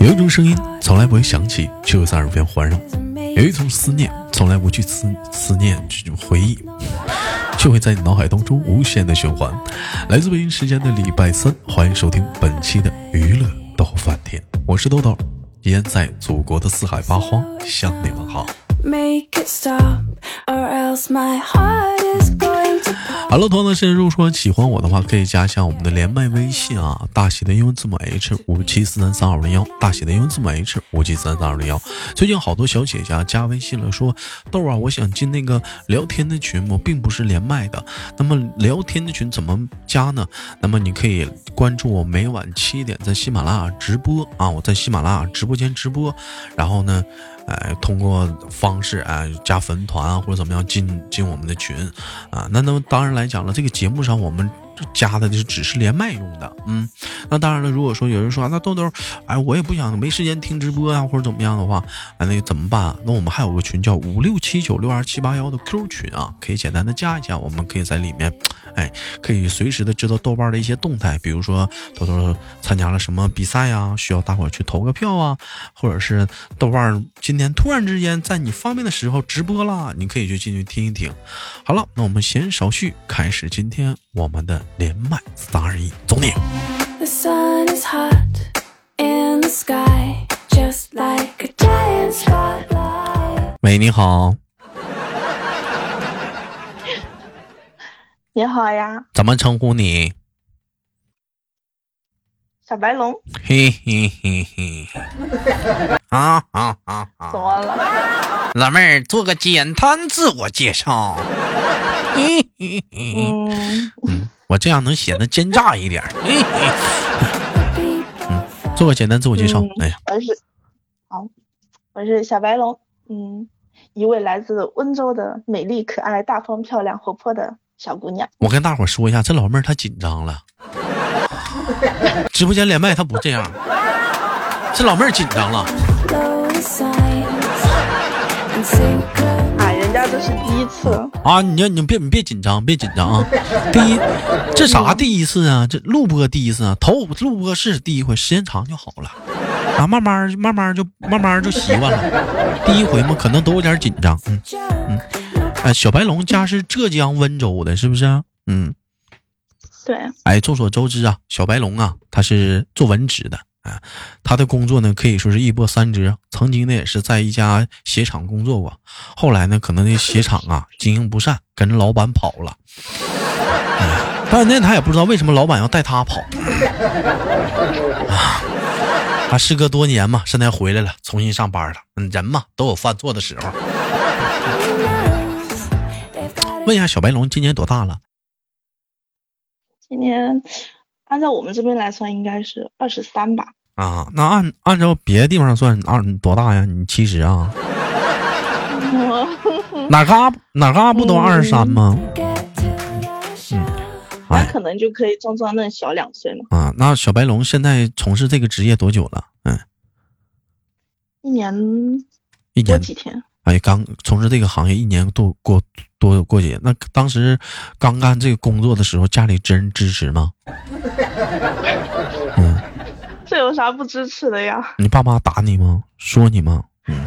有一种声音从来不会响起，却会在耳边环绕；有一种思念从来不去思思念，这种回忆却会在你脑海当中无限的循环。来自北京时间的礼拜三，欢迎收听本期的娱乐逗翻天，我是豆豆，依然在祖国的四海八荒向你们好。Hello，同样的现在如果说喜欢我的话，可以加一下我们的连麦微信啊，大写的英文字母 H 五七四三三二零幺，大写的英文字母 H 五七四三三二零幺。最近好多小姐姐加微信了，说豆啊，我想进那个聊天的群，我并不是连麦的。那么聊天的群怎么加呢？那么你可以关注我，每晚七点在喜马拉雅直播啊，我在喜马拉雅直播间直播，然后呢。哎，通过方式哎加粉团啊，或者怎么样进进我们的群啊？那那么当然来讲了，这个节目上我们。加的就只是连麦用的，嗯，那当然了。如果说有人说啊那豆豆，哎，我也不想没时间听直播啊，或者怎么样的话，哎，那怎么办？那我们还有个群叫五六七九六二七八幺的 Q 群啊，可以简单的加一下，我们可以在里面，哎，可以随时的知道豆瓣的一些动态，比如说豆豆参加了什么比赛呀，需要大伙去投个票啊，或者是豆瓣今天突然之间在你方便的时候直播了，你可以去进去听一听。好了，那我们闲少叙，开始今天我们的。连麦三二一，走你！喂，你好。你好呀。怎么称呼你？小白龙。嘿嘿嘿嘿。啊啊啊啊！怎么了？老妹儿，做个简单自我介绍。嘿嘿嘿嗯。我这样能显得奸诈一点。嗯，做个简单自我介绍。哎呀，我是好，我是小白龙。嗯，一位来自温州的美丽、可爱、大方、漂亮、活泼的小姑娘。我跟大伙说一下，这老妹儿她紧张了。直播间连麦她不这样，这老妹儿紧张了。这是第一次啊！你你别你别紧张，别紧张啊！第一，这啥第一次啊？这录播第一次啊？头录播是第一回，时间长就好了啊！慢慢慢慢就慢慢就习惯了。第一回嘛，可能都有点紧张。嗯嗯，哎，小白龙家是浙江温州的，是不是？嗯，对。哎，众所周知啊，小白龙啊，他是做文职的。他的工作呢，可以说是一波三折。曾经呢，也是在一家鞋厂工作过，后来呢，可能那鞋厂啊经营不善，跟着老板跑了。但是那他也不知道为什么老板要带他跑。啊，他事隔多年嘛，现在回来了，重新上班了。人嘛都有犯错的时候。问一下小白龙今年多大了？今年。按照我们这边来算，应该是二十三吧。啊，那按按照别的地方算，二多大呀？你七十啊？哪嘎哪嘎不都二十三吗？嗯，那可能就可以装装嫩小两岁了。啊，那小白龙现在从事这个职业多久了？嗯，一年一年几天。哎，刚从事这个行业一年多过多过节，那当时刚干这个工作的时候，家里真支持吗？嗯，这有啥不支持的呀？你爸妈打你吗？说你吗？嗯，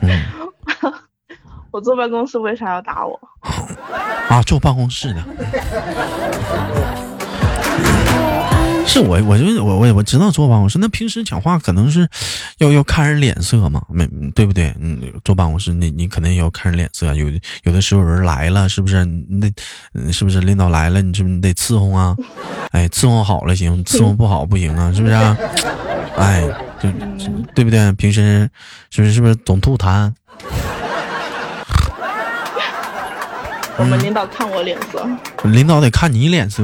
嗯，我坐办公室为啥要打我？啊，坐办公室的。是我，我就我我我知道坐办公室，那平时讲话可能是要要看人脸色嘛，没对不对？嗯，坐办公室你你肯定要看人脸色，有有的时候有人来了，是不是？那是不是领导来了，你是不是得伺候啊？哎，伺候好了行，伺候不好不行啊，是不是？哎，就对不对？平时是不是是不是总吐痰？我们领导看我脸色，领导得看你脸色。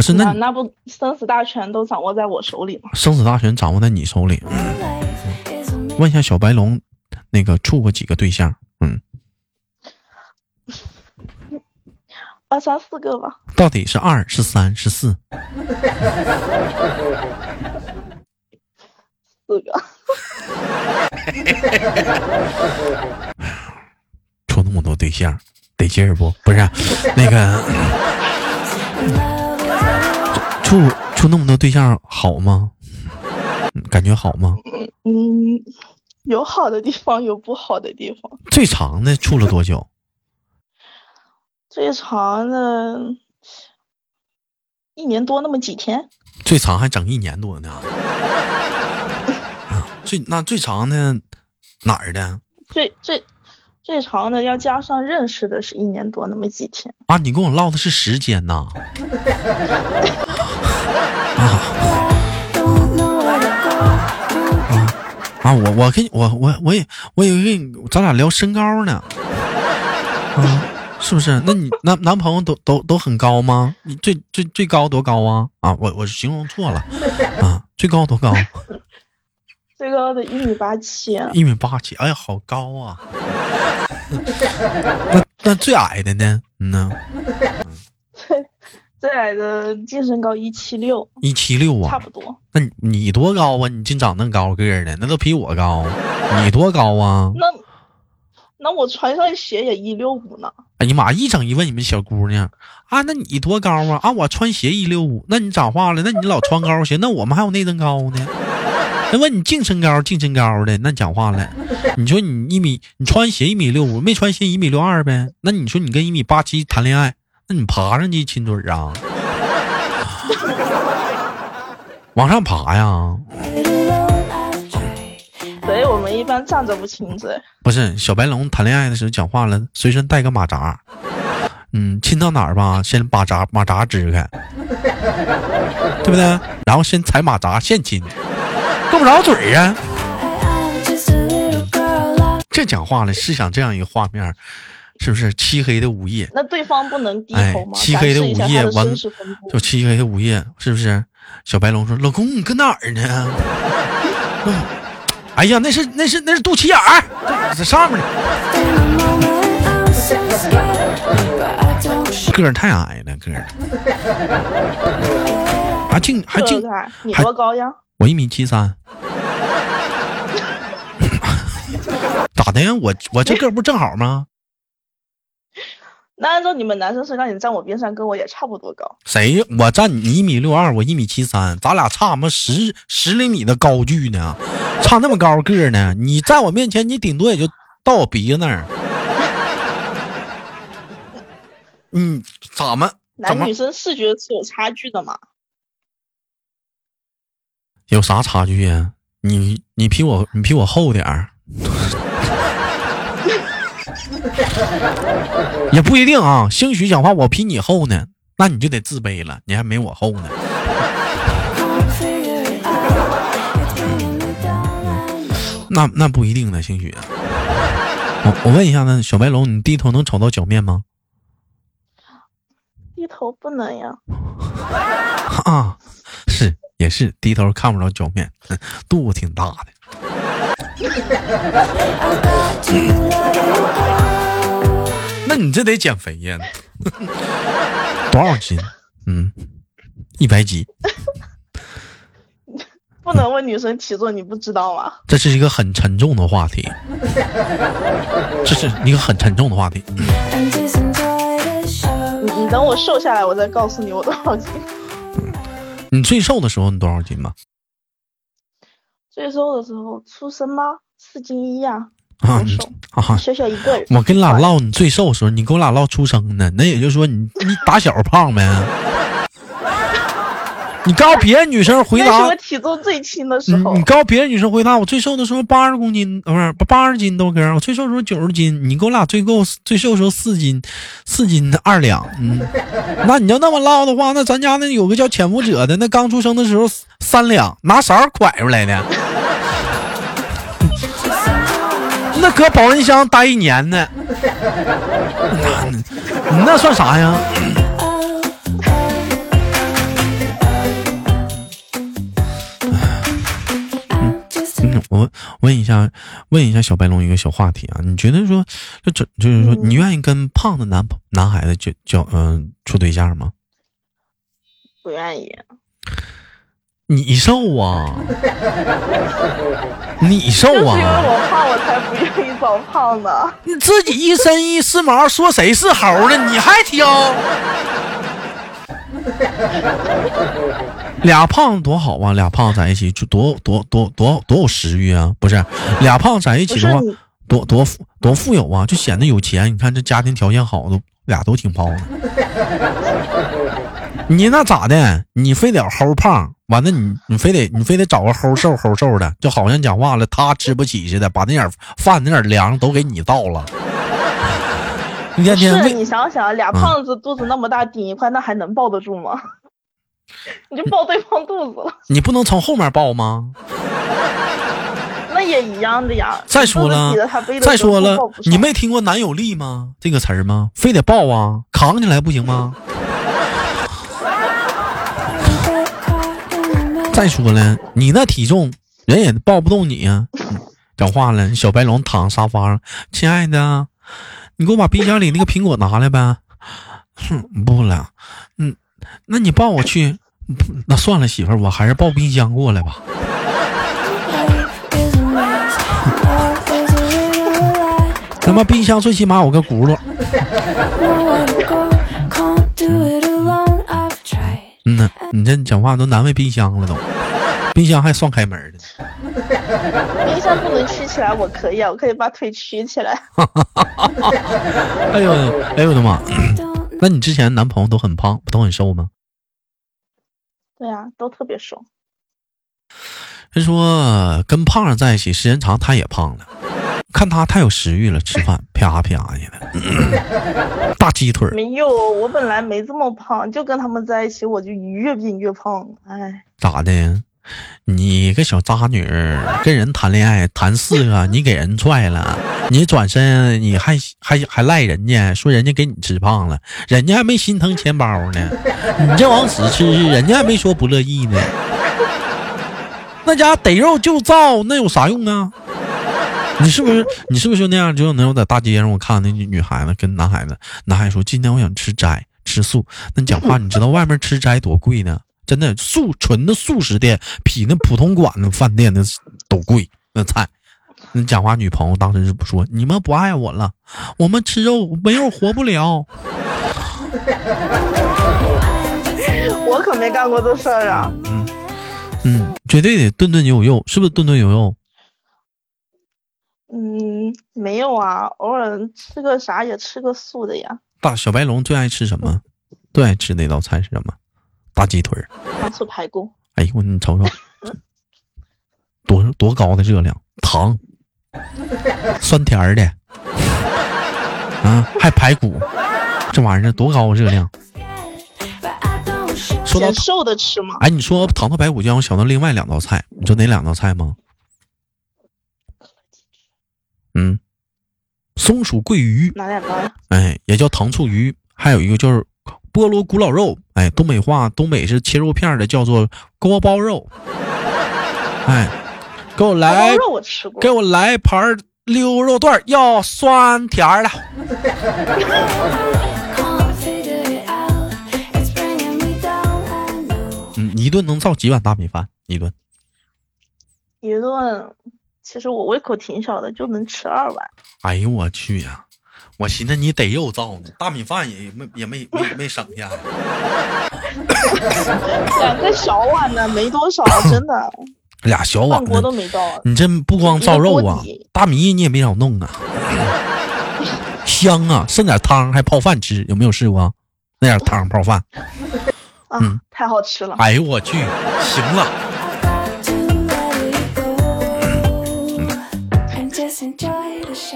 不是那那不生死大权都掌握在我手里吗？生死大权掌握在你手里。问一下小白龙，那个处过几个对象？嗯，二三四个吧。到底是二是三是四？四个。处那么多对象，得劲儿不？不是那个。处处那么多对象好吗？感觉好吗？嗯，有好的地方，有不好的地方。最长的处了多久？最长的一年多那么几天。最长还整一年多呢。最那最长的哪儿的？最最最长的要加上认识的是一年多那么几天。啊，你跟我唠的是时间呐？啊，我我跟你我我我也我以为咱俩聊身高呢，啊，是不是？那你男男朋友都都都很高吗？你最最最高多高啊？啊，我我形容错了，啊，最高多高？最高的一米八七，一米八七，哎呀，好高啊！那那最矮的呢？嗯呢？最最矮的净身高一七六，一七六啊，差不多。那你你多高啊？你净长那高个儿的，那都比我高。你多高啊？那那我穿上鞋也一六五呢。哎呀妈！一整一问你们小姑娘啊，那你多高啊？啊，我穿鞋一六五，那你咋话了？那你老穿高鞋，那我们还有内增高呢。那问你净身高，净身高的，那讲话了。你说你一米，你穿鞋一米六五，没穿鞋一米六二呗？那你说你跟一米八七谈恋爱，那你爬上去亲嘴啊？往上爬呀？所以我们一般站着不亲嘴。不是小白龙谈恋爱的时候讲话了，随身带个马扎。嗯，亲到哪儿吧，先把扎马扎支开，对不对？然后先踩马扎，现亲。够不着嘴啊！这讲话了，是想这样一个画面，是不是漆黑的午夜？那对方不能低头吗？漆黑的午夜，完就漆黑的午夜，是不是？小白龙说：“老公，你搁哪儿呢？” 哎呀，那是那是那是肚脐眼儿，在上面呢。个儿太矮了，个儿。还净还净，你多高呀？我一米七三，咋的呀？我我这个不正好吗？那按照你们男生身高，你站我边上，跟我也差不多高。谁？我站你一米六二，我一米七三，咱俩差么十十厘米的高距呢？差那么高个呢？你在我面前，你顶多也就到我鼻子那儿。嗯，咋么？男女生视觉是有差距的嘛？有啥差距呀？你你比我你比我厚点儿，也不一定啊。兴许讲话我比你厚呢，那你就得自卑了，你还没我厚呢。那那不一定呢，兴许。我我问一下呢，小白龙，你低头能瞅到脚面吗？低头不能呀。啊，是。也是低头看不着脚面，肚子挺大的。那你这得减肥呀？多少斤？嗯，一百几。不能问女生体重，你不知道吗？这是一个很沉重的话题。这是一个很沉重的话题。你你等我瘦下来，我再告诉你我多少斤。你最瘦的时候你多少斤吧？最瘦的时候出生吗？四斤一呀。啊，啊，小小一个人。我跟你俩唠你最瘦的时候，你跟我俩唠出生呢，那也就是说你你打小胖呗。你告诉别的女生回答，我体重最轻的时候。你告诉别的女生回答，我最瘦的时候八十公斤，不是八十斤豆哥，我最瘦的时候九十斤。你跟我俩最够最瘦的时候四斤，四斤二两。嗯，那你要那么唠的话，那咱家那有个叫潜伏者的，那刚出生的时候三两，拿勺蒯出来的，那搁保温箱待一年呢。那那算啥呀？我问一下，问一下小白龙一个小话题啊，你觉得说，就这就是说，你愿意跟胖的男男孩子就交嗯处对象吗？不愿意。你瘦啊？你瘦啊？因为我胖，我才不愿意找胖的。你自己一身一丝毛，说谁是猴呢？你还挑？俩胖子多好啊！俩胖子在一起就多多多多多有食欲啊！不是，俩胖子在一起的话，多多富多富有啊，就显得有钱。你看这家庭条件好，都俩都挺胖的。你那咋的？你非得齁胖，完了你你非得你非得找个齁瘦齁瘦的，就好像讲话了他吃不起似的，把那点饭那点粮都给你倒了。你想想，俩胖子肚子那么大顶一块，那还能抱得住吗？你就抱对方肚子了。你不能从后面抱吗？那也一样的呀。再说了，再说了，你没听过“男友力”吗？这个词儿吗？非得抱啊，扛起来不行吗？再说了，你那体重，人也抱不动你呀。讲话了，小白龙躺沙发上，亲爱的，你给我把冰箱里那个苹果拿来呗。哼，不了，嗯，那你抱我去。那算了，媳妇儿，我还是抱冰箱过来吧。他妈冰箱最起码有个轱辘。嗯呐，你这讲话都难为冰箱了都，冰箱还算开门的。冰箱不能曲起来，我可以啊，我可以把腿曲起来。哎呦，哎呦我的妈！那你之前男朋友都很胖，都很瘦吗？对啊，都特别瘦。人说跟胖子在一起时间长，他也胖了。看他太有食欲了，吃饭啪啪的，大鸡腿。没有，我本来没这么胖，就跟他们在一起，我就越变越胖。哎，咋的？你个小渣女，跟人谈恋爱谈四个，你给人踹了，你转身你还还还赖人家，说人家给你吃胖了，人家还没心疼钱包呢，你这往死吃，人家还没说不乐意呢。那家逮肉就造，那有啥用啊？你是不是你是不是就那样？就能有在大街上，我看那女孩子跟男孩子，男孩说今天我想吃斋吃素。那你讲话，你知道外面吃斋多贵呢？真的素纯的素食店比那普通馆子饭店的都贵。那菜，那讲话，女朋友当时是不说你们不爱我了，我们吃肉没肉活不了。我可没干过这事儿啊。嗯嗯，绝对得顿顿有肉，是不是顿顿有肉？嗯，没有啊，偶尔吃个啥也吃个素的呀。大小白龙最爱吃什么？最爱吃那道菜是什么？大鸡腿儿。糖醋排骨。哎呦，你瞅瞅，多多高的热量，糖，酸甜的，啊，还排骨，这玩意儿多高热量？说到瘦的吃吗？哎，你说糖醋排骨就让我想到另外两道菜，你知道哪两道菜吗？嗯，松鼠桂鱼，哪两个？哎，也叫糖醋鱼，还有一个就是菠萝古老肉，哎，东北话，东北是切肉片的，叫做锅包肉。哎，给我来，肉我吃过，给我来盘溜肉段，要酸甜的。嗯，一顿能造几碗大米饭？一顿？一顿。其实我胃口挺小的，就能吃二碗。哎呦我去呀！我寻思你得肉造呢，大米饭也没也没没没省下。两个小碗呢，没多少，真的。俩小碗锅都没到。你这不光造肉啊，大米你也没少弄啊。香啊，剩点汤还泡饭吃，有没有试过？那点汤泡饭。嗯，太好吃了。哎呦我去，行了。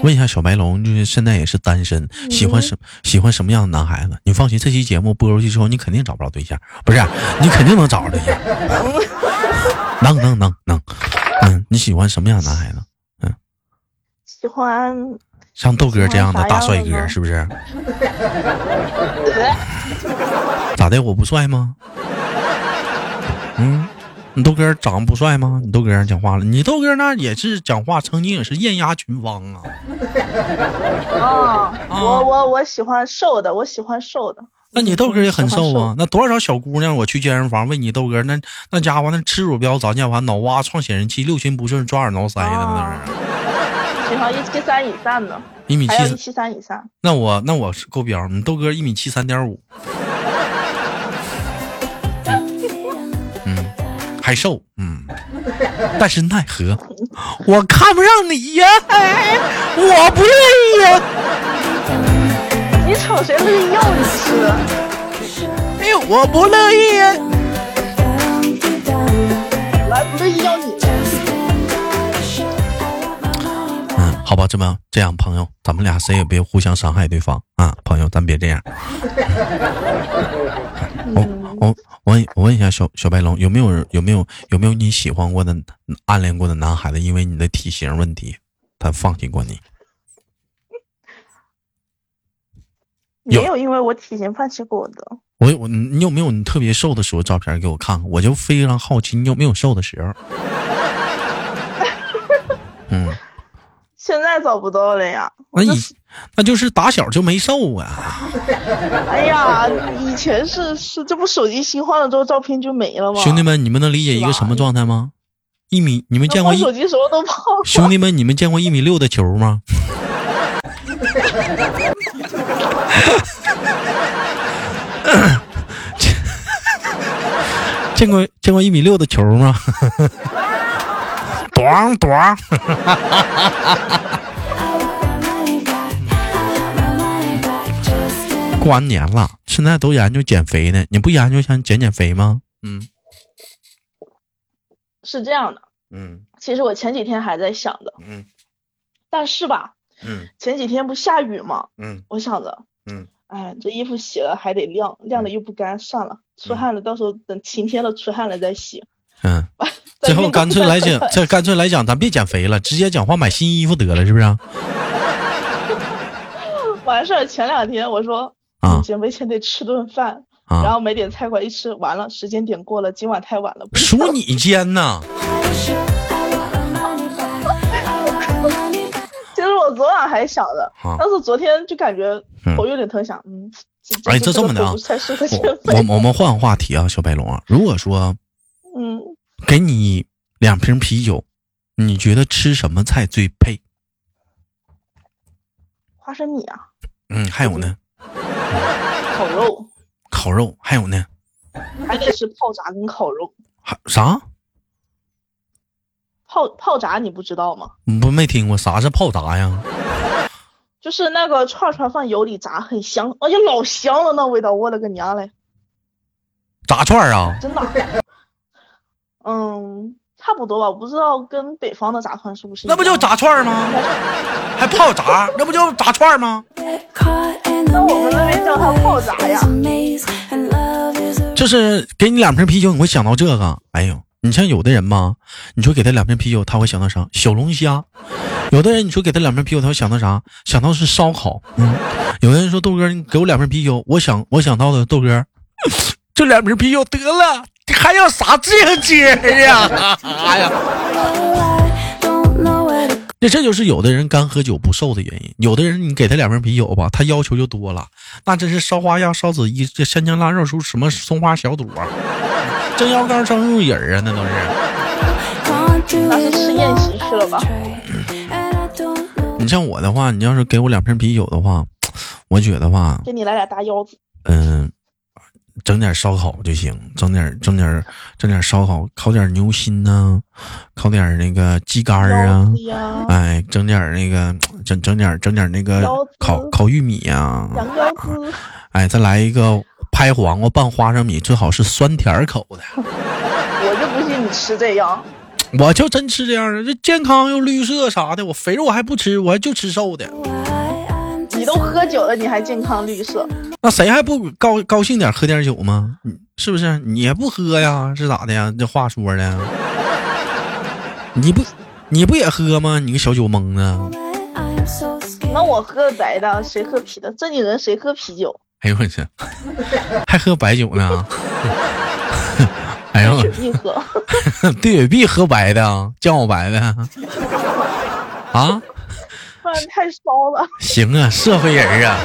问一下小白龙，就是现在也是单身，喜欢什喜欢什么样的男孩子？你放心，这期节目播出去之后，你肯定找不着对象，不是？你肯定能找着对象，能能能能，嗯，你喜欢什么样的男孩子？嗯，喜欢像豆哥这样的大帅哥，是不是？咋的？我不帅吗？嗯。你豆哥长得不帅吗？你豆哥讲话了，你豆哥那也是讲话，曾经也是艳压群芳啊。啊，我我我喜欢瘦的，我喜欢瘦的。那你豆哥也很瘦啊？那多少小姑娘我去健身房问你豆哥，那那家伙那吃乳膘早见完脑瓜创显示器六亲不顺抓耳挠腮的那是。喜欢一七三以上的，一米七一七三以上。那我那我是够标，你豆哥一米七三点五。还瘦，嗯，但是奈何我看不上你呀，哎，我不乐意呀。你瞅谁乐意要你吃？哎呦，我不乐意呀。来，不乐意要你。嗯，好吧，这么这样，朋友，咱们俩谁也别互相伤害对方啊，朋友，咱别这样。我我我我问一下小小白龙，有没有有没有有没有你喜欢过的、暗恋过的男孩子，因为你的体型问题，他放弃过你？没有，因为我体型放弃过我的。我我你有没有你特别瘦的时候照片给我看看？我就非常好奇你有没有瘦的时候。嗯，现在找不到了呀。那以那就是打小就没瘦啊。哎呀，以前是是，这不手机新换了之后照片就没了吗？兄弟们，你们能理解一个什么状态吗？一米，你们见过一手机时候都胖。兄弟们，你们见过一米六的球吗？见过见过一米六的球吗？咣 咣！过完年了，现在都研究减肥呢，你不研究想减减肥吗？嗯，是这样的，嗯，其实我前几天还在想着，嗯，但是吧，嗯，前几天不下雨吗？嗯，我想着，嗯。哎，这衣服洗了还得晾，晾了又不干，算了，出汗了，到时候等晴天了出汗了再洗。嗯，最后干脆来讲，这干脆来讲，咱别减肥了，直接讲话买新衣服得了，是不是？完事儿前两天我说啊，减肥前得吃顿饭，啊，然后没点菜馆一吃，完了时间点过了，今晚太晚了。数你奸呐！其实我昨晚还想着，但是昨天就感觉头有点疼，想嗯，哎，这这么的啊，我我们换个话题啊，小白龙啊，如果说嗯，给你两瓶啤酒，你觉得吃什么菜最配？花生米啊。嗯，还有呢？烤肉。烤肉还有呢？还得是泡炸跟烤肉。还啥？泡泡炸你不知道吗？不没听过，啥是泡炸呀？就是那个串串放油里炸，很香，而且老香了，那味道，我勒个娘嘞！炸串啊？真的？嗯，差不多吧，我不知道跟北方的炸串是不是？那不就炸串吗？还泡炸？那不就炸串吗？那我们那边叫它泡炸呀。就是给你两瓶啤酒，你会想到这个？哎呦！你像有的人嘛，你说给他两瓶啤酒，他会想到啥？小龙虾。有的人你说给他两瓶啤酒，他会想到啥？想到是烧烤。嗯。有的人说豆哥，你给我两瓶啤酒，我想我想到的豆哥，这两瓶啤酒得了，还要啥境界呀？哎呀！那这就是有的人干喝酒不瘦的原因。有的人你给他两瓶啤酒吧，他要求就多了，那真是烧花鸭、烧子鸡、这香肠腊肉、什什么松花小肚啊。蒸腰杆、蒸鹿尾儿啊，那都是。那是吃宴席去了吧？你像我的话，你要是给我两瓶啤酒的话，我觉得吧，给你来俩大腰子。嗯，整点烧烤就行，整点整点整点烧烤，烤点牛心呐，烤点那个鸡肝啊，哎，整点那个整整点整点那个烤烤玉米呀，羊腰子，哎，再来一个。拍黄瓜拌花生米，最好是酸甜口的。我就不信你吃这样。我就真吃这样的，这健康又绿色啥的。我肥肉我还不吃，我就吃瘦的。你都喝酒了，你还健康绿色？那谁还不高高兴点喝点酒吗？是不是？你也不喝呀？是咋的呀？这话说的。你不你不也喝吗？你个小酒蒙子。那我喝白的，谁喝啤的？正经人谁喝啤酒？哎呦我去，还喝白酒呢？哎呦，雪碧喝，对雪碧喝白的，酱我白的啊？太骚了。行啊，社会人啊。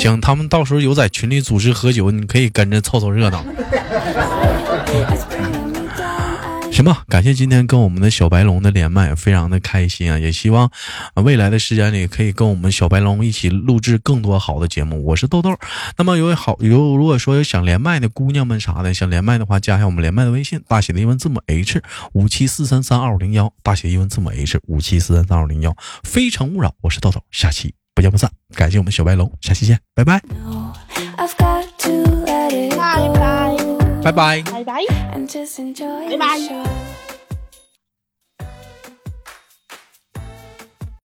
行，他们到时候有在群里组织喝酒，你可以跟着凑凑热闹。行吧，感谢今天跟我们的小白龙的连麦，非常的开心啊！也希望未来的时间里可以跟我们小白龙一起录制更多好的节目。我是豆豆，那么有好有如果说有想连麦的姑娘们啥的，想连麦的话，加一下我们连麦的微信，大写的英文字母 H 五七四三三二五零幺，大写英文字母 H 五七四三三二五零幺。非诚勿扰，我是豆豆，下期不见不散。感谢我们小白龙，下期见，拜拜，拜拜拜拜。拜拜。